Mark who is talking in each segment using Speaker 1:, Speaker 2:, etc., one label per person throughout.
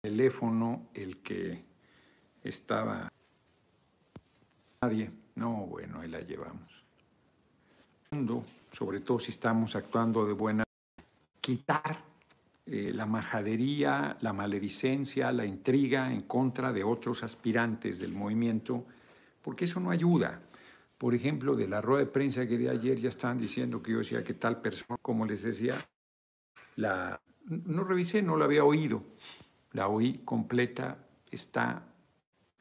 Speaker 1: teléfono el que estaba nadie. No, bueno, ahí la llevamos. Sobre todo si estamos actuando de buena quitar eh, la majadería, la maledicencia, la intriga en contra de otros aspirantes del movimiento, porque eso no ayuda. Por ejemplo, de la rueda de prensa que de ayer ya estaban diciendo que yo decía que tal persona, como les decía, la, no revisé, no la había oído, la oí completa, está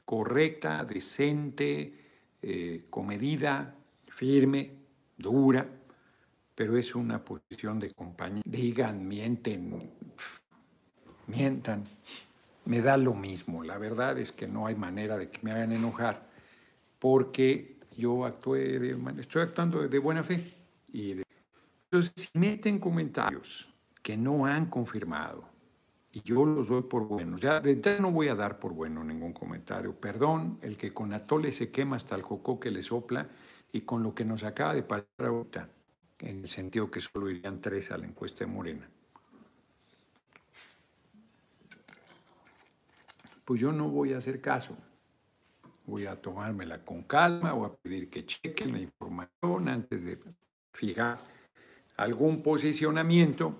Speaker 1: correcta, decente, eh, comedida, firme, dura, pero es una posición de compañía. Digan, mienten, mientan, me da lo mismo. La verdad es que no hay manera de que me hagan enojar, porque yo actué estoy actuando de buena fe. Y entonces, si meten comentarios que no han confirmado, y yo los doy por buenos. Ya de entrada no voy a dar por bueno ningún comentario. Perdón, el que con atole se quema hasta el jocó que le sopla y con lo que nos acaba de pasar ahorita, en el sentido que solo irían tres a la encuesta de Morena. Pues yo no voy a hacer caso. Voy a tomármela con calma, voy a pedir que chequen la información antes de fijar algún posicionamiento,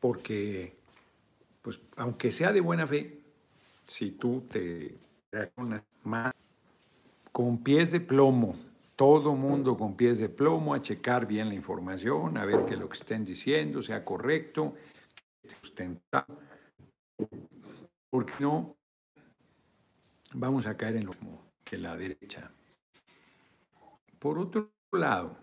Speaker 1: porque pues aunque sea de buena fe, si tú te con pies de plomo, todo mundo con pies de plomo, a checar bien la información, a ver que lo que estén diciendo sea correcto, sustentado, porque no vamos a caer en lo que la derecha. Por otro lado,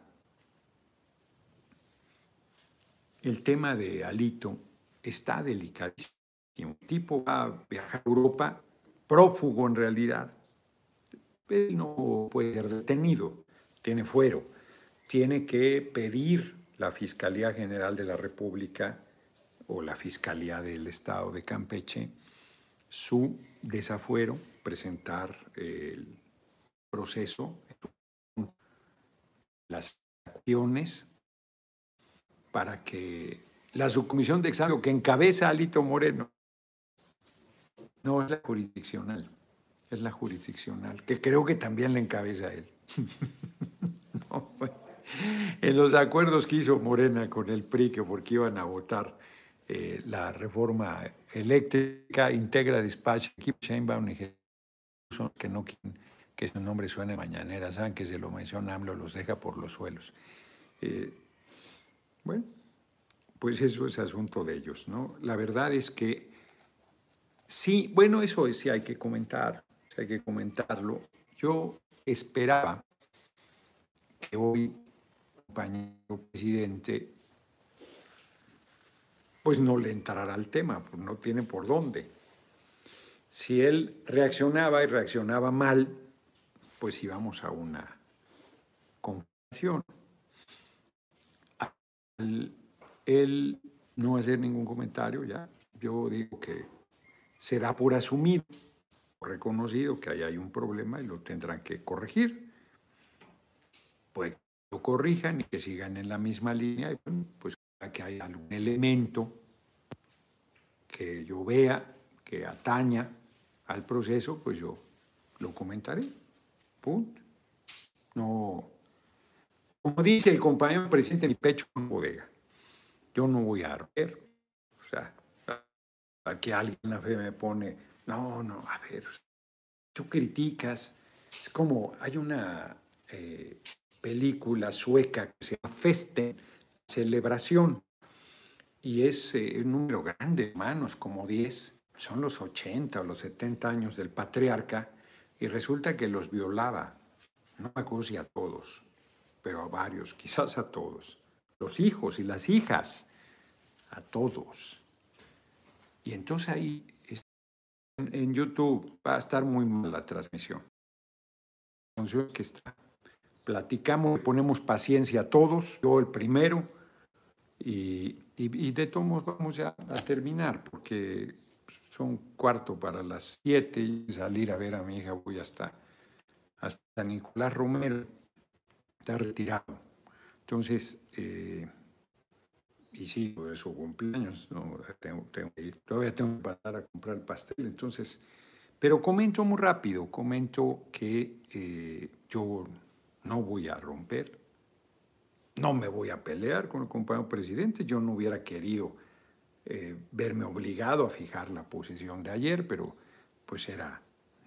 Speaker 1: el tema de Alito está delicadísimo. Un tipo va a viajar a Europa, prófugo en realidad. Él no puede ser detenido, tiene fuero. Tiene que pedir la Fiscalía General de la República o la Fiscalía del Estado de Campeche su desafuero, presentar el proceso, las acciones para que la subcomisión de examen que encabeza Alito Moreno. No es la jurisdiccional, es la jurisdiccional, que creo que también le encabeza él. en los acuerdos que hizo Morena con el PRI, que porque iban a votar eh, la reforma eléctrica, integra despacho, Sheinbaum que no que su nombre suene mañanera, saben que se lo menciona AMLO, los deja por los suelos. Eh, bueno, pues eso es asunto de ellos, ¿no? La verdad es que sí, bueno, eso sí hay que comentar, hay que comentarlo. Yo esperaba que hoy, compañero presidente, pues no le entrara al tema, pues no tiene por dónde. Si él reaccionaba y reaccionaba mal, pues íbamos a una confrontación él no va a hacer ningún comentario ya. Yo digo que se da por asumido, reconocido que ahí hay un problema y lo tendrán que corregir. Pues que lo corrijan y que sigan en la misma línea y pues que hay algún elemento que yo vea que ataña al proceso, pues yo lo comentaré. Punto. No, como dice el compañero presidente, mi pecho en bodega yo no voy a ver. O sea, que alguien la fe me pone, no, no, a ver, tú criticas. Es como hay una eh, película sueca que se llama Feste, Celebración, y es eh, un número grande, hermanos, como 10, son los 80 o los 70 años del patriarca, y resulta que los violaba, no a a todos, pero a varios, quizás a todos los hijos y las hijas, a todos. Y entonces ahí en YouTube va a estar muy mal la transmisión. que está. Platicamos, ponemos paciencia a todos, yo el primero, y, de todos vamos ya a terminar, porque son cuarto para las siete y salir a ver a mi hija voy hasta, hasta Nicolás Romero, está retirado. Entonces, eh, y sí, es su cumpleaños, no, tengo, tengo que ir. Todavía tengo que pasar a comprar el pastel, entonces, pero comento muy rápido, comento que eh, yo no voy a romper, no me voy a pelear con el compañero presidente, yo no hubiera querido eh, verme obligado a fijar la posición de ayer, pero pues era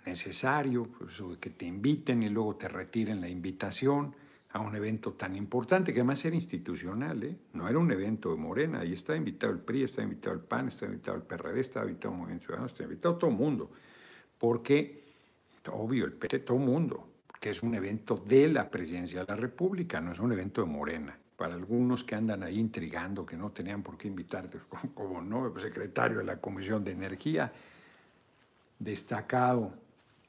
Speaker 1: necesario, pues, que te inviten y luego te retiren la invitación a un evento tan importante, que además era institucional, ¿eh? no era un evento de Morena, ahí está invitado el PRI, está invitado el PAN, está invitado el PRD, está invitado el Movimiento Ciudadano, está invitado todo el mundo, porque, obvio, el PT, todo el mundo, que es un evento de la presidencia de la República, no es un evento de Morena. Para algunos que andan ahí intrigando, que no tenían por qué invitarte, como no, el secretario de la Comisión de Energía, destacado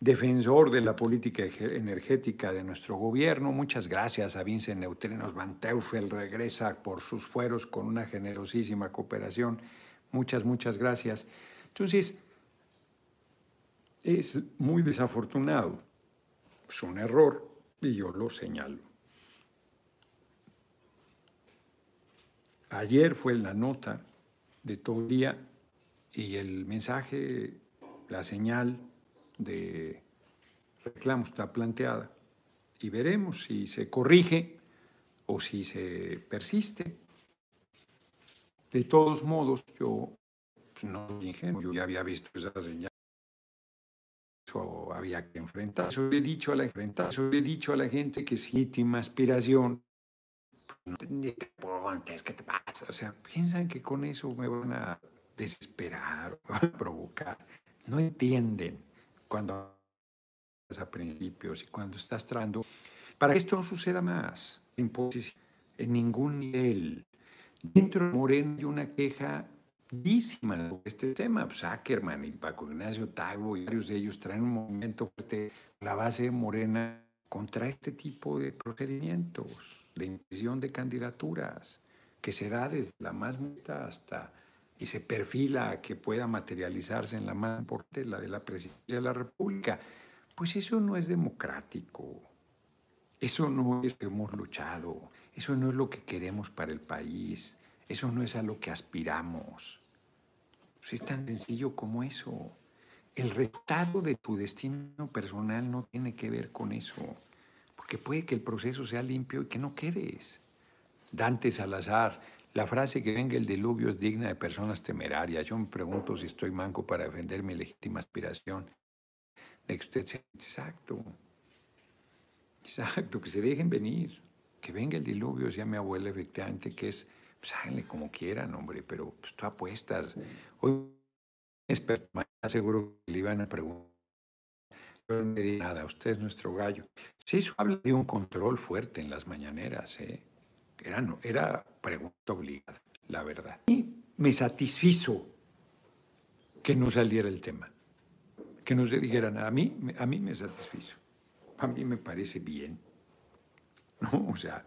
Speaker 1: defensor de la política energética de nuestro gobierno. Muchas gracias a Vincent Neutrinos Van Teufel, regresa por sus fueros con una generosísima cooperación. Muchas, muchas gracias. Entonces, es muy desafortunado. Es un error y yo lo señalo. Ayer fue la nota de todo día y el mensaje, la señal de reclamo está planteada y veremos si se corrige o si se persiste. De todos modos, yo pues, no soy ingenuo, yo ya había visto esa señal. Eso había que enfrentar. Eso le he dicho a la, eso he dicho a la gente que es íntima aspiración. No te, ¿qué te pasa? O sea, piensan que con eso me van a desesperar, me van a provocar. No entienden cuando a principios y cuando estás tratando, para que esto no suceda más, en ningún nivel. Dentro de Moreno hay una queja dísima de este tema. Pues, Ackerman y Paco Ignacio Tagbo y varios de ellos traen un movimiento fuerte, la base de Morena, contra este tipo de procedimientos, de impresión de candidaturas, que se da desde la más muestra hasta y se perfila que pueda materializarse en la más importante, la de la presidencia de la República. Pues eso no es democrático. Eso no es lo que hemos luchado. Eso no es lo que queremos para el país. Eso no es a lo que aspiramos. Pues es tan sencillo como eso. El resultado de tu destino personal no tiene que ver con eso. Porque puede que el proceso sea limpio y que no quedes. Dante Salazar, la frase que venga el diluvio es digna de personas temerarias. Yo me pregunto si estoy manco para defender mi legítima aspiración de que usted sea exacto. Exacto, que se dejen venir. Que venga el diluvio, decía mi abuela efectivamente, que es, pues háganle como quieran, hombre, pero pues tú apuestas. Hoy seguro que le iban a preguntar. Yo no le di nada, usted es nuestro gallo. Sí, eso habla de un control fuerte en las mañaneras, ¿eh? Era, era pregunta obligada, la verdad. Y me satisfizo que no saliera el tema, que no se dijera nada. A mí, a mí me satisfizo. A mí me parece bien. ¿no? O sea,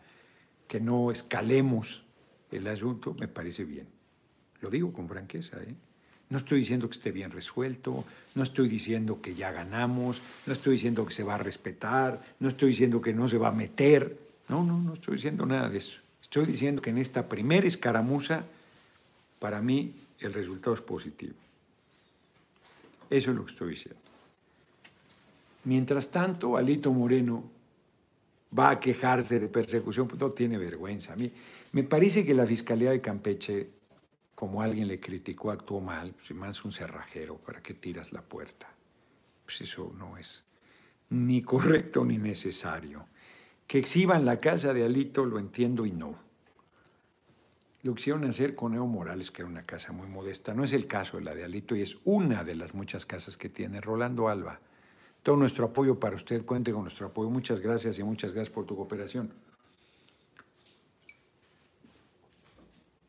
Speaker 1: que no escalemos el asunto, me parece bien. Lo digo con franqueza, ¿eh? No estoy diciendo que esté bien resuelto, no estoy diciendo que ya ganamos, no estoy diciendo que se va a respetar, no estoy diciendo que no se va a meter. No, no, no estoy diciendo nada de eso. Estoy diciendo que en esta primera escaramuza, para mí, el resultado es positivo. Eso es lo que estoy diciendo. Mientras tanto, Alito Moreno va a quejarse de persecución, pues no tiene vergüenza. A mí me parece que la Fiscalía de Campeche, como alguien le criticó, actuó mal, pues más un cerrajero, ¿para qué tiras la puerta? Pues eso no es ni correcto ni necesario. Que exhiban la casa de Alito lo entiendo y no. Lo quisieron hacer con Evo Morales, que era una casa muy modesta. No es el caso de la de Alito y es una de las muchas casas que tiene Rolando Alba. Todo nuestro apoyo para usted, cuente con nuestro apoyo. Muchas gracias y muchas gracias por tu cooperación.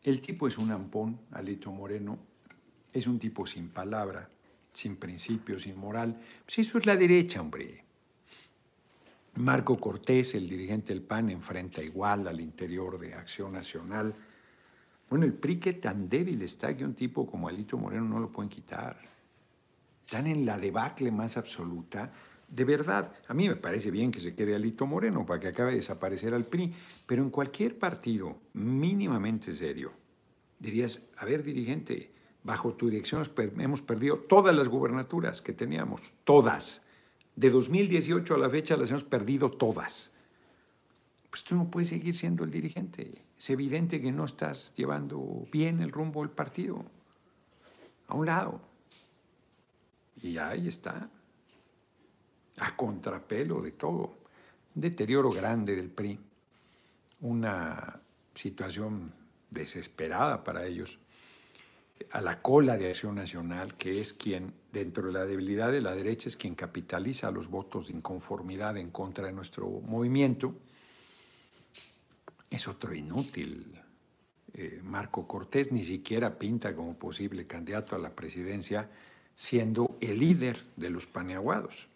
Speaker 1: El tipo es un ampón, Alito Moreno. Es un tipo sin palabra, sin principios, sin moral. Pues eso es la derecha, hombre. Marco Cortés, el dirigente del PAN, enfrenta igual al interior de Acción Nacional bueno, el PRI que tan débil está que un tipo como Alito Moreno no lo pueden quitar. Están en la debacle más absoluta. De verdad, a mí me parece bien que se quede Alito Moreno para que acabe de desaparecer al PRI, pero en cualquier partido mínimamente serio, dirías, a ver, dirigente, bajo tu dirección hemos perdido todas las gubernaturas que teníamos, todas. De 2018 a la fecha las hemos perdido todas. Pues tú no puedes seguir siendo el dirigente. Es evidente que no estás llevando bien el rumbo del partido. A un lado. Y ahí está. A contrapelo de todo. Un deterioro grande del PRI. Una situación desesperada para ellos a la cola de Acción Nacional, que es quien, dentro de la debilidad de la derecha, es quien capitaliza los votos de inconformidad en contra de nuestro movimiento, es otro inútil. Eh, Marco Cortés ni siquiera pinta como posible candidato a la presidencia, siendo el líder de los paneaguados.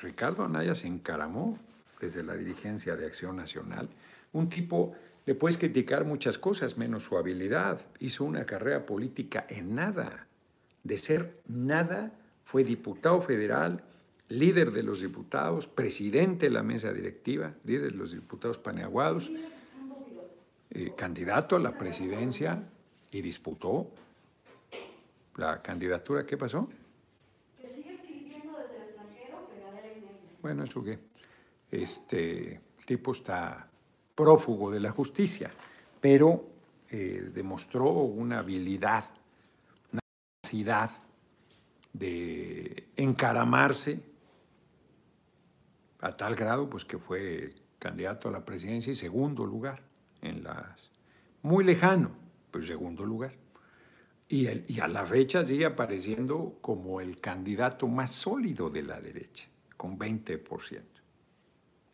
Speaker 1: Ricardo Anaya se encaramó desde la dirigencia de Acción Nacional, un tipo le puedes criticar muchas cosas menos su habilidad. Hizo una carrera política en nada. De ser nada, fue diputado federal, líder de los diputados, presidente de la mesa directiva, líder de los diputados paneaguados, eh, candidato a la presidencia y disputó la candidatura. ¿Qué pasó?
Speaker 2: Que sigue escribiendo desde el extranjero, fregadera y media.
Speaker 1: Bueno, eso qué. Este tipo está prófugo de la justicia, pero eh, demostró una habilidad, una capacidad de encaramarse a tal grado pues que fue candidato a la presidencia y segundo lugar en las muy lejano, pues segundo lugar. Y, y a la fecha sigue apareciendo como el candidato más sólido de la derecha, con 20%.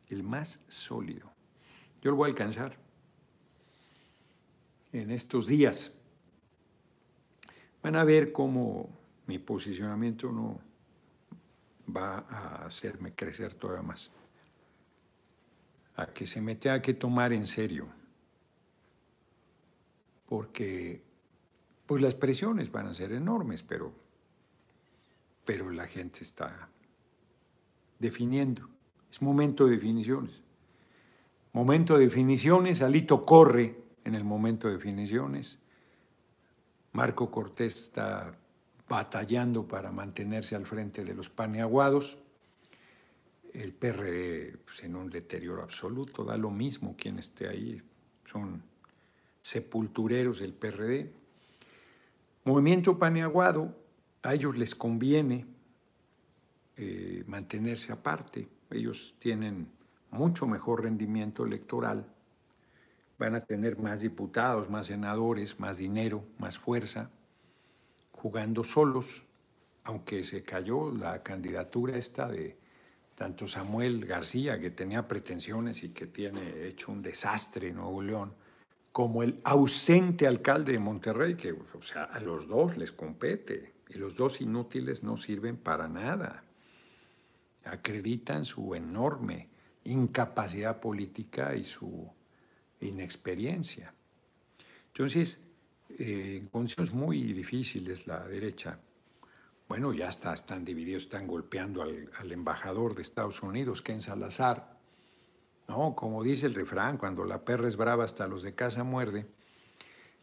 Speaker 1: El más sólido. Yo lo voy a alcanzar en estos días. Van a ver cómo mi posicionamiento no va a hacerme crecer todavía más. A que se me tenga que tomar en serio. Porque pues las presiones van a ser enormes, pero, pero la gente está definiendo. Es momento de definiciones. Momento de definiciones, Alito corre en el momento de definiciones. Marco Cortés está batallando para mantenerse al frente de los paneaguados. El PRD pues, en un deterioro absoluto, da lo mismo quien esté ahí, son sepultureros del PRD. Movimiento paneaguado, a ellos les conviene eh, mantenerse aparte. Ellos tienen mucho mejor rendimiento electoral, van a tener más diputados, más senadores, más dinero, más fuerza, jugando solos, aunque se cayó la candidatura esta de tanto Samuel García, que tenía pretensiones y que tiene hecho un desastre en Nuevo León, como el ausente alcalde de Monterrey, que o sea, a los dos les compete, y los dos inútiles no sirven para nada. Acreditan su enorme incapacidad política y su inexperiencia. Entonces, eh, en condiciones muy difíciles la derecha, bueno, ya está, están divididos, están golpeando al, embajador de Estados Unidos, Ken Salazar, ¿no? Como dice el refrán, cuando la perra es brava hasta los de casa muerde.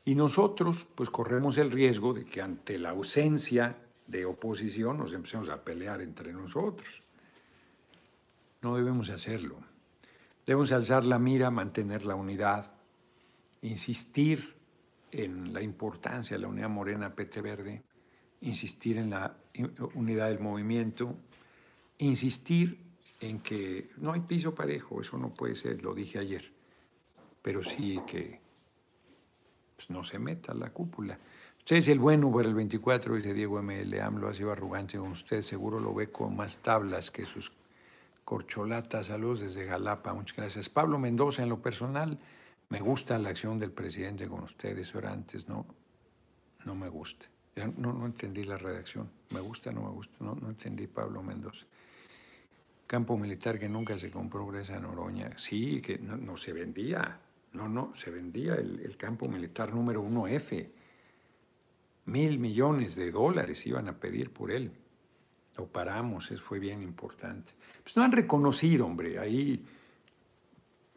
Speaker 1: Y nosotros, pues corremos el riesgo de que ante la ausencia de oposición nos empecemos a pelear entre nosotros. No debemos hacerlo. Debemos alzar la mira, mantener la unidad, insistir en la importancia de la unidad morena PT Verde, insistir en la unidad del movimiento, insistir en que no hay piso parejo, eso no puede ser, lo dije ayer, pero sí que pues, no se meta la cúpula. Usted es el bueno Uber el 24, dice Diego ML, AMLO ha sido arrogante con usted, seguro lo ve con más tablas que sus Corcholata, saludos desde Jalapa, muchas gracias. Pablo Mendoza, en lo personal, me gusta la acción del presidente con ustedes, eso antes, no, no me gusta. no, no entendí la redacción, me gusta, no me gusta, no, no entendí Pablo Mendoza. Campo militar que nunca se compró Gresa Noroña, sí, que no, se vendía, no, no, se vendía el, el campo militar número 1F. Mil millones de dólares iban a pedir por él lo paramos, eso fue bien importante. Pues no han reconocido, hombre, ahí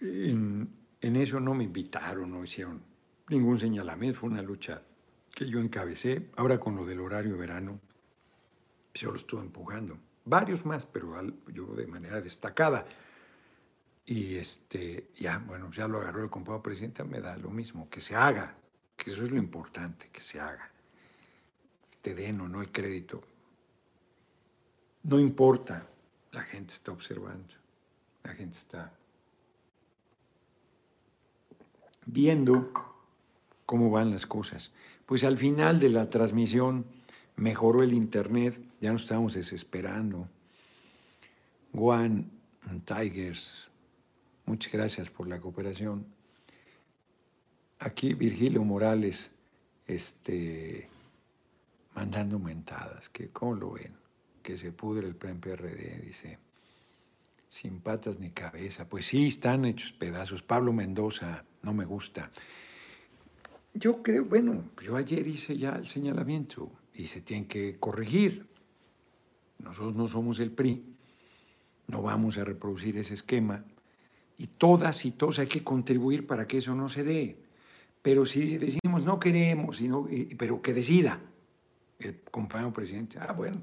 Speaker 1: en, eso no me invitaron, no hicieron ningún señalamiento, fue una lucha que yo encabecé. Ahora con lo del horario verano, yo lo estuve empujando. Varios más, pero yo de manera destacada. Y este, ya, bueno, ya lo agarró el compañero presidente, me da lo mismo, que se haga, que eso es lo importante, que se haga. Te den o no el crédito. No importa, la gente está observando, la gente está viendo cómo van las cosas. Pues al final de la transmisión mejoró el internet, ya no estábamos desesperando. Juan Tigers, muchas gracias por la cooperación. Aquí Virgilio Morales, este, mandando mentadas, que cómo lo ven, que se pudre el plan PRD, dice, sin patas ni cabeza. Pues sí, están hechos pedazos. Pablo Mendoza, no me gusta. Yo creo, bueno, yo ayer hice ya el señalamiento y se tiene que corregir. Nosotros no somos el PRI, no vamos a reproducir ese esquema y todas y todos hay que contribuir para que eso no se dé. Pero si decimos no queremos, sino, pero que decida el compañero presidente, ah, bueno,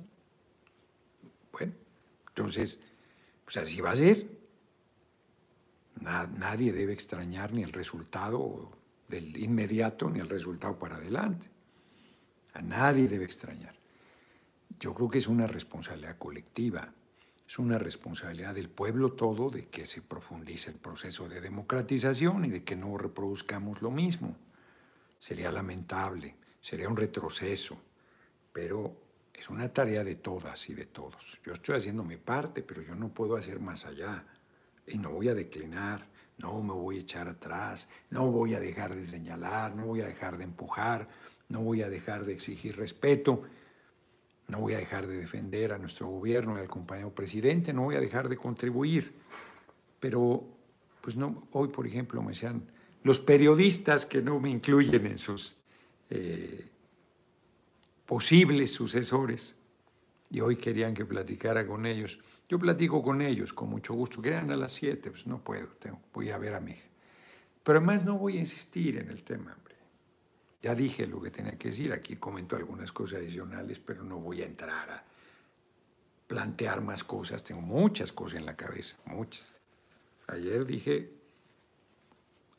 Speaker 1: bueno, entonces, pues así va a ser. Nadie debe extrañar ni el resultado del inmediato ni el resultado para adelante. A nadie debe extrañar. Yo creo que es una responsabilidad colectiva, es una responsabilidad del pueblo todo de que se profundice el proceso de democratización y de que no reproduzcamos lo mismo. Sería lamentable, sería un retroceso, pero es una tarea de todas y de todos. Yo estoy haciendo mi parte, pero yo no puedo hacer más allá y no voy a declinar no me voy a echar atrás, no voy a dejar de señalar, no voy a dejar de empujar, no voy a dejar de exigir respeto, no voy a dejar de defender a nuestro gobierno y al compañero presidente, no voy a dejar de contribuir. Pero, pues no, hoy, por ejemplo, me decían los periodistas que no me incluyen en sus eh, posibles sucesores, y hoy querían que platicara con ellos. Yo platico con ellos con mucho gusto. Quedan a las 7, pues no puedo, tengo, voy a ver a mi hija. Pero además no voy a insistir en el tema. Ya dije lo que tenía que decir, aquí comento algunas cosas adicionales, pero no voy a entrar a plantear más cosas. Tengo muchas cosas en la cabeza, muchas. Ayer dije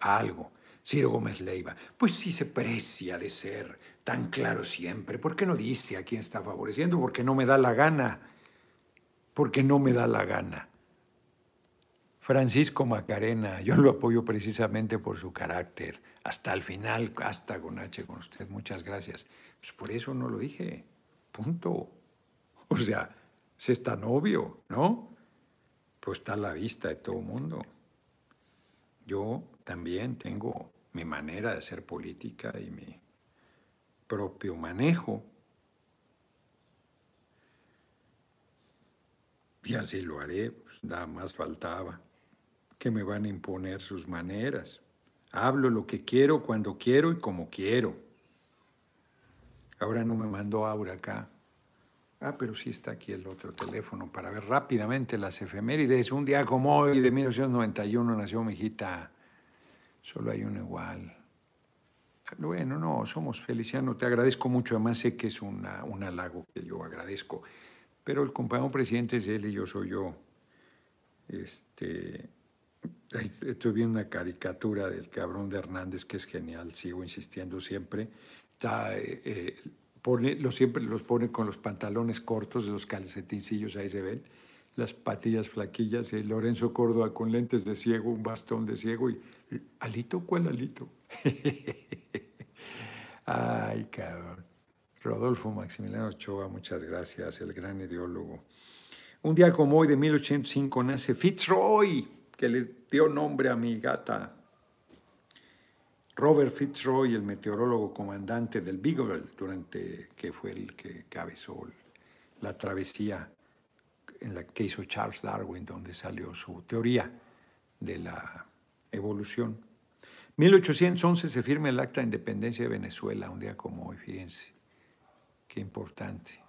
Speaker 1: algo. Ciro Gómez Leiva, pues sí se precia de ser tan claro siempre. ¿Por qué no dice a quién está favoreciendo? Porque no me da la gana porque no me da la gana. Francisco Macarena, yo lo apoyo precisamente por su carácter. Hasta el final, hasta con H con usted, muchas gracias. Pues por eso no lo dije, punto. O sea, se está novio, ¿no? Pues está a la vista de todo el mundo. Yo también tengo mi manera de hacer política y mi propio manejo. Y así lo haré, pues nada más faltaba, que me van a imponer sus maneras. Hablo lo que quiero, cuando quiero y como quiero. Ahora no me mandó Aura acá. Ah, pero sí está aquí el otro teléfono para ver rápidamente las efemérides. Un día como hoy de 1991 nació mi hijita. Solo hay uno igual. Bueno, no, somos Feliciano. Te agradezco mucho. Además sé que es una, un halago que yo agradezco. Pero el compañero presidente es él y yo soy yo. Este, estoy viendo una caricatura del cabrón de Hernández que es genial, sigo insistiendo siempre. Eh, eh, lo, siempre los pone con los pantalones cortos, los calcetincillos, ahí se ven, las patillas flaquillas, y Lorenzo Córdoba con lentes de ciego, un bastón de ciego y ¿Alito? ¿Cuál alito? Ay, cabrón. Rodolfo Maximiliano Ochoa, muchas gracias, el gran ideólogo. Un día como hoy de 1805 nace Fitzroy, que le dio nombre a mi gata. Robert Fitzroy, el meteorólogo comandante del Beagle, durante que fue el que cabezó la travesía en la que hizo Charles Darwin, donde salió su teoría de la evolución. 1811 se firma el Acta de Independencia de Venezuela, un día como hoy, fíjense. Qué importante.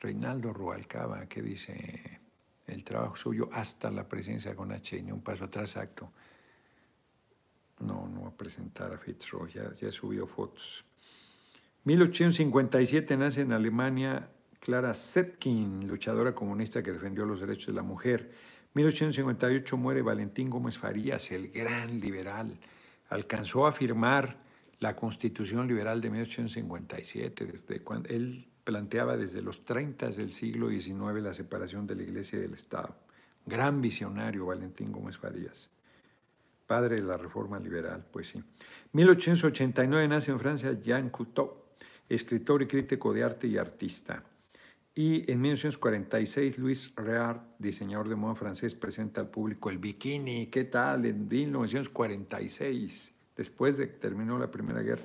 Speaker 1: Reinaldo Rualcaba, que dice el trabajo suyo hasta la presencia con H, un paso atrás acto. No, no, a presentar a Fitzroy, ya, ya subió fotos. 1857 nace en Alemania Clara Zetkin, luchadora comunista que defendió los derechos de la mujer. 1858 muere Valentín Gómez Farías, el gran liberal. Alcanzó a firmar la Constitución Liberal de 1857, desde cuando él planteaba desde los 30 del siglo XIX la separación de la Iglesia y del Estado. Gran visionario Valentín Gómez Farías. Padre de la reforma liberal, pues sí. 1889 nace en Francia Jean Cousteau, escritor y crítico de arte y artista. Y en 1946 Luis Reard, diseñador de moda francés, presenta al público el bikini. ¿Qué tal? En 1946, después de que terminó la Primera Guerra.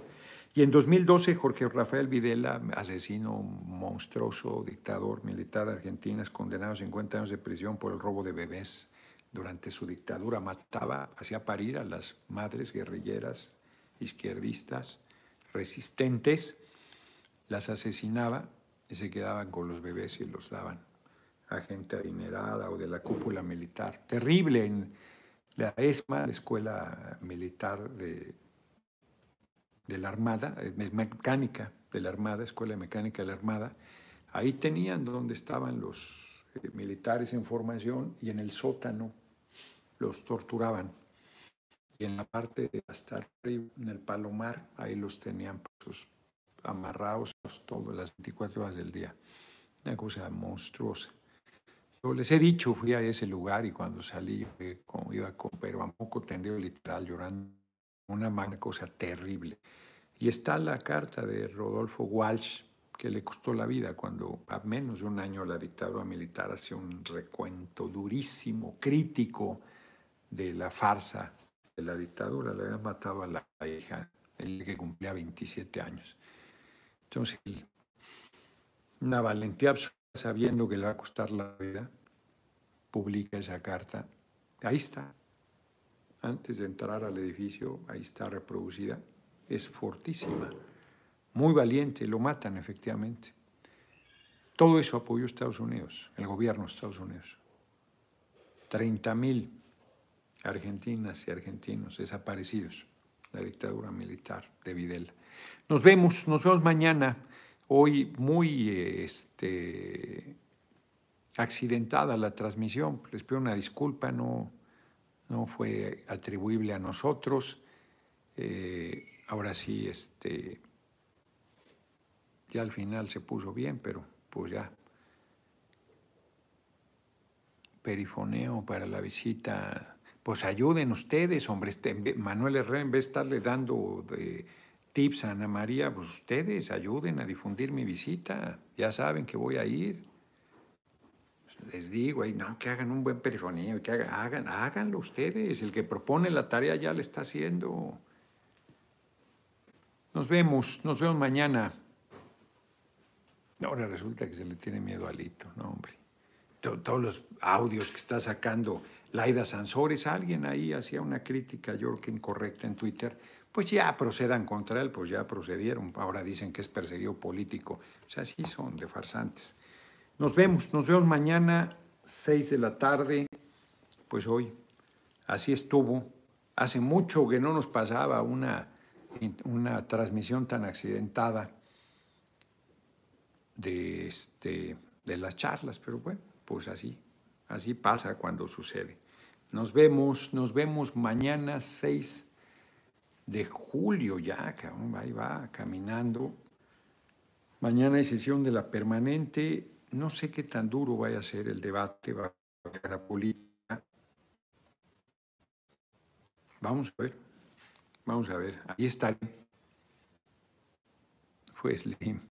Speaker 1: Y en 2012 Jorge Rafael Videla, asesino monstruoso, dictador militar argentino, es condenado a 50 años de prisión por el robo de bebés. Durante su dictadura mataba, hacía parir a las madres guerrilleras izquierdistas resistentes, las asesinaba y se quedaban con los bebés y los daban a gente adinerada o de la cúpula militar. Terrible en la ESMA, la Escuela Militar de, de la Armada, mecánica de la Armada, Escuela Mecánica de la Armada. Ahí tenían donde estaban los eh, militares en formación y en el sótano los torturaban. Y en la parte de hasta arriba, en el palomar, ahí los tenían pues, amarrados todas las 24 horas del día. Una cosa monstruosa. Yo les he dicho, fui a ese lugar y cuando salí, como iba con, pero a poco tendido literal, llorando, una, una cosa terrible. Y está la carta de Rodolfo Walsh, que le costó la vida cuando a menos de un año la dictadura militar hacía un recuento durísimo, crítico de la farsa de la dictadura. Le habían matado a la hija, el que cumplía 27 años. Entonces, una valentía absoluta, sabiendo que le va a costar la vida, publica esa carta. Ahí está. Antes de entrar al edificio, ahí está reproducida. Es fortísima. Muy valiente, lo matan efectivamente. Todo eso apoyó Estados Unidos, el gobierno de Estados Unidos. 30 mil argentinas y argentinos desaparecidos, la dictadura militar de Videla. Nos vemos, nos vemos mañana. Hoy muy este, accidentada la transmisión, les pido una disculpa, no, no fue atribuible a nosotros. Eh, ahora sí, este, ya al final se puso bien, pero pues ya. Perifoneo para la visita. Pues ayuden ustedes, hombre. Este, Manuel Herrera, en vez de estarle dando de tips a Ana María, pues ustedes ayuden a difundir mi visita. Ya saben que voy a ir. Les digo, no, que hagan un buen perifoneo, que hagan, háganlo ustedes. El que propone la tarea ya le está haciendo. Nos vemos, nos vemos mañana. Ahora resulta que se le tiene miedo a Lito, no, hombre. Todos los audios que está sacando Laida Sansores, alguien ahí hacía una crítica, yo creo que incorrecta en Twitter pues ya procedan contra él, pues ya procedieron. Ahora dicen que es perseguido político. O sea, sí son de farsantes. Nos vemos, nos vemos mañana, 6 de la tarde. Pues hoy, así estuvo. Hace mucho que no nos pasaba una, una transmisión tan accidentada de, este, de las charlas, pero bueno, pues así, así pasa cuando sucede. Nos vemos, nos vemos mañana 6 de julio ya, ahí va caminando. Mañana hay sesión de la permanente. No sé qué tan duro vaya a ser el debate, va a la política. Vamos a ver, vamos a ver. Ahí está. Fue Slim.